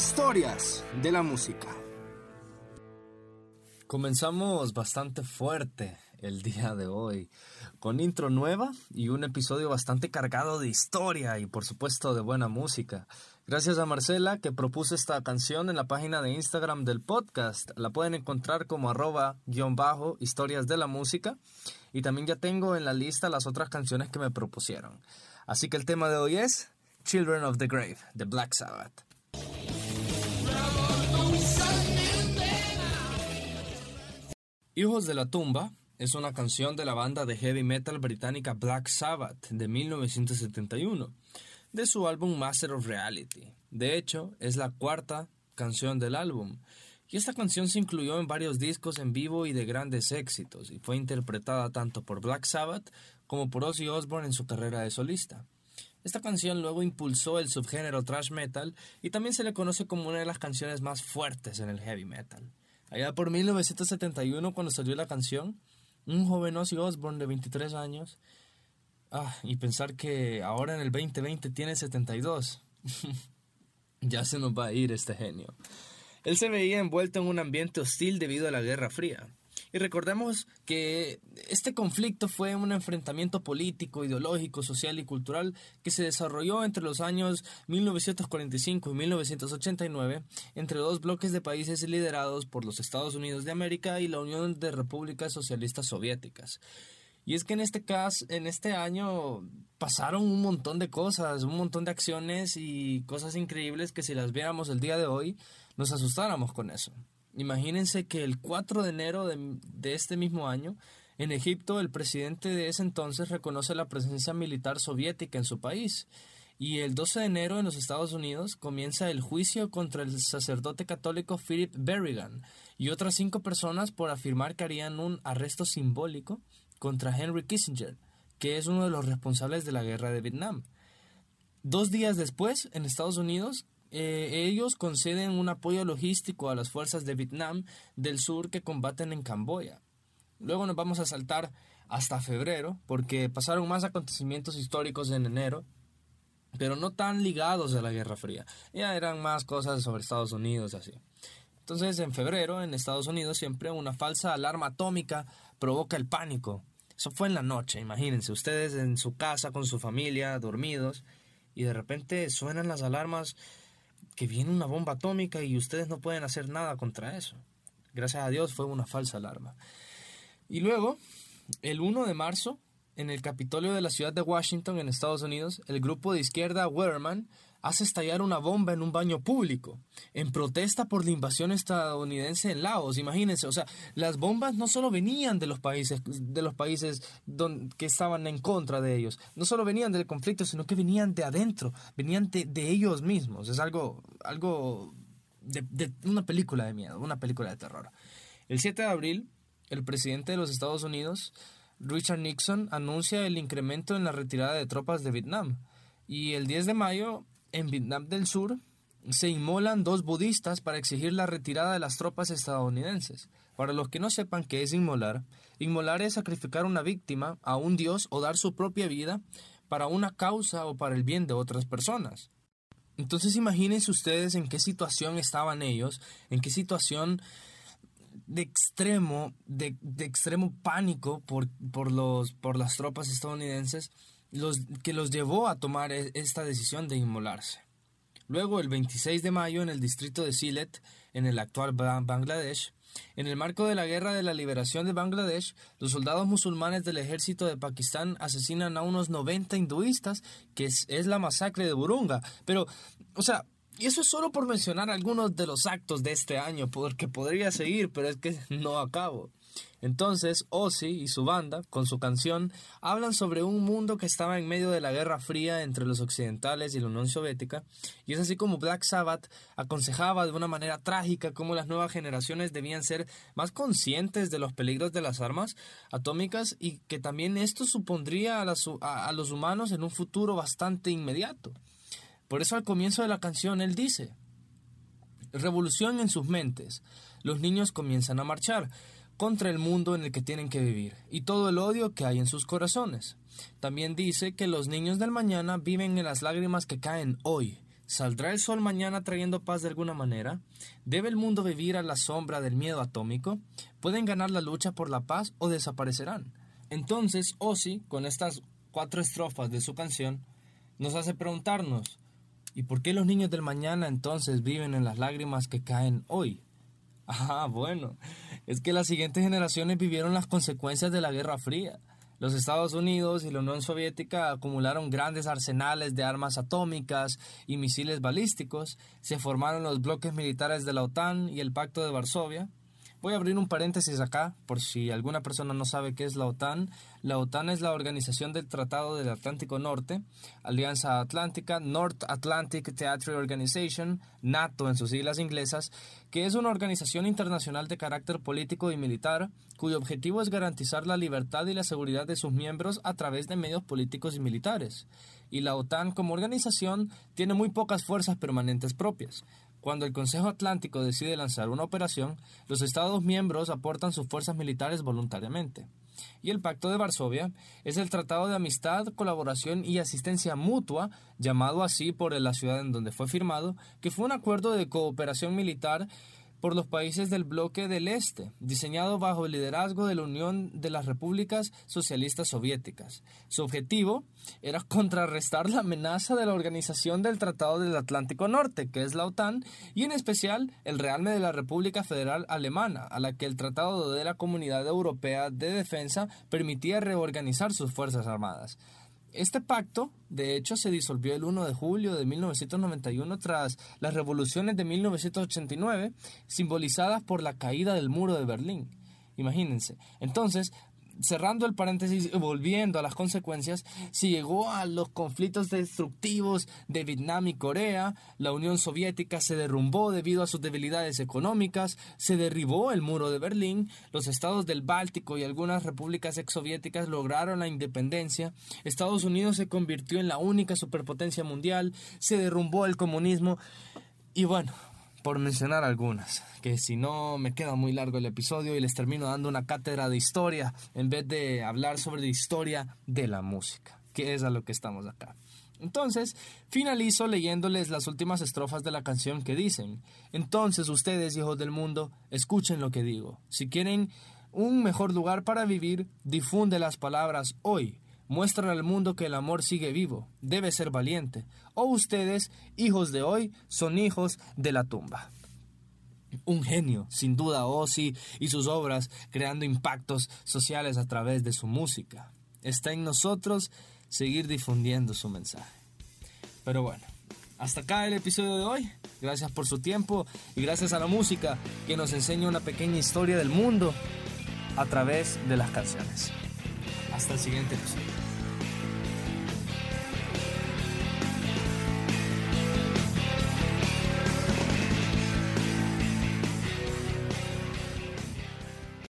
Historias de la música. Comenzamos bastante fuerte el día de hoy, con intro nueva y un episodio bastante cargado de historia y por supuesto de buena música. Gracias a Marcela que propuso esta canción en la página de Instagram del podcast. La pueden encontrar como arroba guion bajo historias de la música y también ya tengo en la lista las otras canciones que me propusieron. Así que el tema de hoy es Children of the Grave de Black Sabbath. Hijos de la tumba es una canción de la banda de heavy metal británica Black Sabbath de 1971, de su álbum Master of Reality. De hecho, es la cuarta canción del álbum, y esta canción se incluyó en varios discos en vivo y de grandes éxitos, y fue interpretada tanto por Black Sabbath como por Ozzy Osbourne en su carrera de solista. Esta canción luego impulsó el subgénero thrash metal y también se le conoce como una de las canciones más fuertes en el heavy metal. Allá por 1971, cuando salió la canción, un joven Ozzy Osbourne de 23 años, ah, y pensar que ahora en el 2020 tiene 72, ya se nos va a ir este genio. Él se veía envuelto en un ambiente hostil debido a la Guerra Fría. Y recordemos que este conflicto fue un enfrentamiento político, ideológico, social y cultural que se desarrolló entre los años 1945 y 1989 entre dos bloques de países liderados por los Estados Unidos de América y la Unión de Repúblicas Socialistas Soviéticas. Y es que en este caso, en este año pasaron un montón de cosas, un montón de acciones y cosas increíbles que si las viéramos el día de hoy nos asustáramos con eso. Imagínense que el 4 de enero de, este mismo año, en Egipto, el presidente de ese entonces reconoce la presencia militar soviética en su país. Y el 12 de enero en los Estados Unidos comienza el juicio contra el sacerdote católico Philip Berrigan y otras cinco personas por afirmar que harían un arresto simbólico contra Henry Kissinger, que es uno de los responsables de la guerra de Vietnam. Dos días después, en Estados Unidos, eh, ellos conceden un apoyo logístico a las fuerzas de Vietnam del sur que combaten en Camboya. Luego nos vamos a saltar hasta febrero, porque pasaron más acontecimientos históricos en enero, pero no tan ligados a la Guerra Fría. Ya eran más cosas sobre Estados Unidos, así. Entonces, en febrero, en Estados Unidos, siempre una falsa alarma atómica provoca el pánico. Eso fue en la noche, imagínense, ustedes en su casa con su familia, dormidos, y de repente suenan las alarmas que viene una bomba atómica y ustedes no pueden hacer nada contra eso. Gracias a Dios fue una falsa alarma. Y luego, el 1 de marzo, en el Capitolio de la ciudad de Washington, en Estados Unidos, el grupo de izquierda Weatherman hace estallar una bomba en un baño público, en protesta por la invasión estadounidense en Laos. Imagínense, o sea, las bombas no solo venían de los países, de los países que estaban en contra de ellos, no solo venían del conflicto, sino que venían de adentro, venían de, de ellos mismos. Es algo, algo de una película de miedo, una película de terror. El 7 de abril, el presidente de los Estados Unidos, Richard Nixon, anuncia el incremento en la retirada de tropas de Vietnam. Y el 10 de mayo, en Vietnam del Sur se inmolan dos budistas para exigir la retirada de las tropas estadounidenses. Para los que no sepan qué es inmolar, inmolar es sacrificar una víctima a un dios o dar su propia vida para una causa o para el bien de otras personas. Entonces imagínense ustedes en qué situación estaban ellos, en qué situación de extremo, de, extremo pánico por, por, los, por las tropas estadounidenses los, que los llevó a tomar e, esta decisión de inmolarse. Luego, el 26 de mayo, en el distrito de Silet, en el actual Bangladesh, en el marco de la Guerra de la Liberación de Bangladesh, los soldados musulmanes del ejército de Pakistán asesinan a unos 90 hinduistas, que es, es la masacre de Burunga. Pero, o sea, y eso es solo por mencionar algunos de los actos de este año, porque podría seguir, pero es que no acabo. Entonces, Ozzy y su banda, con su canción, hablan sobre un mundo que estaba en medio de la Guerra Fría entre los occidentales y la Unión Soviética, y es así como Black Sabbath aconsejaba de una manera trágica cómo las nuevas generaciones debían ser más conscientes de los peligros de las armas atómicas y que también esto supondría a, a los humanos en un futuro bastante inmediato. Por eso al comienzo de la canción él dice, revolución en sus mentes, los niños comienzan a marchar, contra el mundo en el que tienen que vivir y todo el odio que hay en sus corazones. También dice que los niños del mañana viven en las lágrimas que caen hoy, ¿Saldrá el sol mañana trayendo paz de alguna manera? ¿Debe el mundo vivir a la sombra del miedo atómico? ¿Pueden ganar la lucha por la paz o desaparecerán? Entonces, Ozzy, con estas cuatro estrofas de su canción, nos hace preguntarnos, ¿y por qué los niños del mañana entonces viven en las lágrimas que caen hoy? Ah, bueno, es que las siguientes generaciones vivieron las consecuencias de la Guerra Fría. Los Estados Unidos y la Unión Soviética acumularon grandes arsenales de armas atómicas y misiles balísticos, se formaron los bloques militares de la OTAN y el Pacto de Varsovia, Voy a abrir un paréntesis acá, por si alguna persona no sabe qué es la OTAN. La OTAN es la Organización del Tratado del Atlántico Norte, Alianza Atlántica, North Atlantic Theatre Organization, NATO en sus siglas inglesas, que es una organización internacional de carácter político y militar, cuyo objetivo es garantizar la libertad y la seguridad de sus miembros a través de medios políticos y militares. Y la OTAN como organización tiene muy pocas fuerzas permanentes propias. Cuando el Consejo Atlántico decide lanzar una operación, los Estados miembros aportan sus fuerzas militares voluntariamente. Y el Pacto de Varsovia es el tratado de amistad, colaboración y asistencia mutua, llamado así por la ciudad en donde fue firmado, que fue un acuerdo de cooperación militar por los países del bloque del Este, diseñado bajo el liderazgo de la Unión de las Repúblicas Socialistas Soviéticas. Su objetivo era contrarrestar la amenaza de la Organización del Tratado del Atlántico Norte, que es la OTAN, y en especial el realme de la República Federal Alemana, a la que el Tratado de la Comunidad Europea de Defensa permitía reorganizar sus fuerzas armadas. Este pacto, de hecho, se disolvió el 1 de julio de 1991 tras las revoluciones de 1989, simbolizadas por la caída del muro de Berlín. Imagínense. Entonces, cerrando el paréntesis y volviendo a las consecuencias, se llegó a los conflictos destructivos de Vietnam y Corea, la Unión Soviética se derrumbó debido a sus debilidades económicas, se derribó el muro de Berlín, los estados del Báltico y algunas repúblicas exsoviéticas lograron la independencia, Estados Unidos se convirtió en la única superpotencia mundial, se derrumbó el comunismo y bueno, por mencionar algunas, que si no me queda muy largo el episodio y les termino dando una cátedra de historia en vez de hablar sobre la historia de la música, que es a lo que estamos acá. Entonces, finalizo leyéndoles las últimas estrofas de la canción que dicen, entonces ustedes, hijos del mundo, escuchen lo que digo. Si quieren un mejor lugar para vivir, difunde las palabras hoy muestran al mundo que el amor sigue vivo, debe ser valiente. O ustedes, hijos de hoy, son hijos de la tumba. Un genio, sin duda Ozzy y sus obras creando impactos sociales a través de su música. Está en nosotros seguir difundiendo su mensaje. Pero bueno, hasta acá el episodio de hoy. Gracias por su tiempo y gracias a la música que nos enseña una pequeña historia del mundo a través de las canciones. Hasta el siguiente episodio.